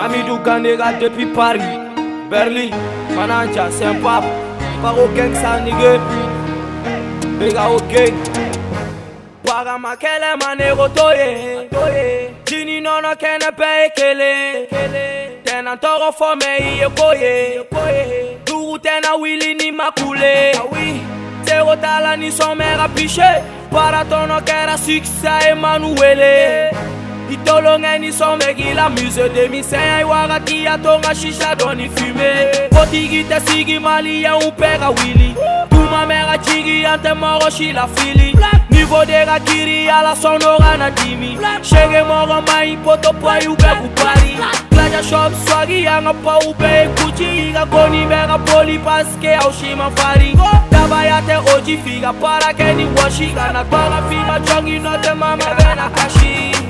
Amidou Ganega depuis Paris, Berlin, Mananja, Saint-Pape, Paro Gang Sanigue, Bega Ok. Para makele manego toye, Jini nono kene pe ekele, Tena toro fome iye koye, Duru tena wili ni makule, Zero tala ni somera piche, Para tono kera siksa Emanuele, itolonganiswa omeki la muse demisɛn ya iwagati ya tonga shisha dɔni fume kotigi tɛ sigi mali ya un pɛ ka wuli dumamɛra cigi an tɛ mɔgɔ si la fili nivo de ka kiri ala sɔndo ka na dimi sege mɔgɔ maɲi potopayiw bɛ k'u pari plaja shop swagi yanga pa ube kuchi iga koni bega poli paske au shima fari daba yate oji figa para ke ni washi kana kwa figa chongi note mama bena kashi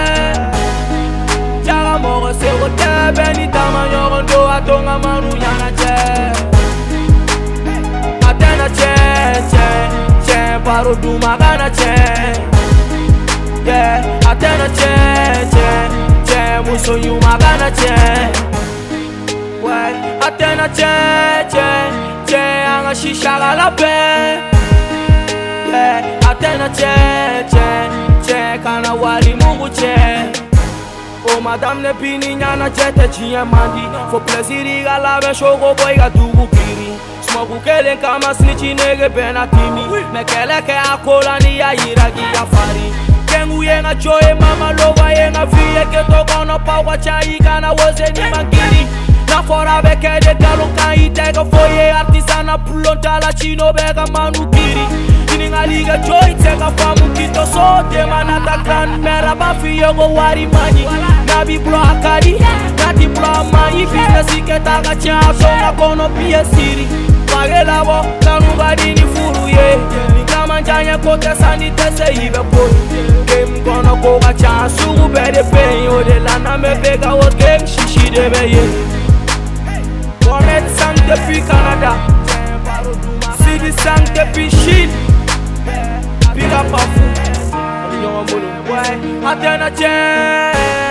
seko tɛbɛ ni taama ɲɔgɔn do a to n ka manu ɲana cɛ a tɛna tiɲɛ tiɲɛ tiɲɛ baro duma kana tiɲɛ yeah. a tɛna tiɲɛ tiɲɛ tiɲɛ muso ɲuman kana tiɲɛ ouais. a tɛna tiɲɛ tiɲɛ tiɲɛ an ka sisagala bɛɛ yeah. a tɛna tiɲɛ tiɲɛ tiɲɛ kana wali mugu tiɲɛ goma oh, damne pini nyana jete chinye mandi fo plesiri galave shogo boy ga dugu kiri smo bukele kama snichi nege bena kimi mekele ke akola ni ya iragi ya fari kengu yena choe mama lova yena vie ke tokono pa kwa chai kana woze ni mangiri na fora bekele galo kai tega foye artisana pulonta la chino bega manu kiri ninga joy tega famu kito so de manata kan mera bafi yogo wari manyi tabi blo akadi tati blo amayi bisinesi ketaka tia songa kono pie siri pakelabo kanubadini furu ye kamanjanye kote sandi tese ibe poi kemkono koka tia sugu bede pei ode lanamebeka wokem sisidebe ye bomet sang depui canada sidi sang depui shin pikapafu atena cee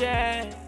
yeah.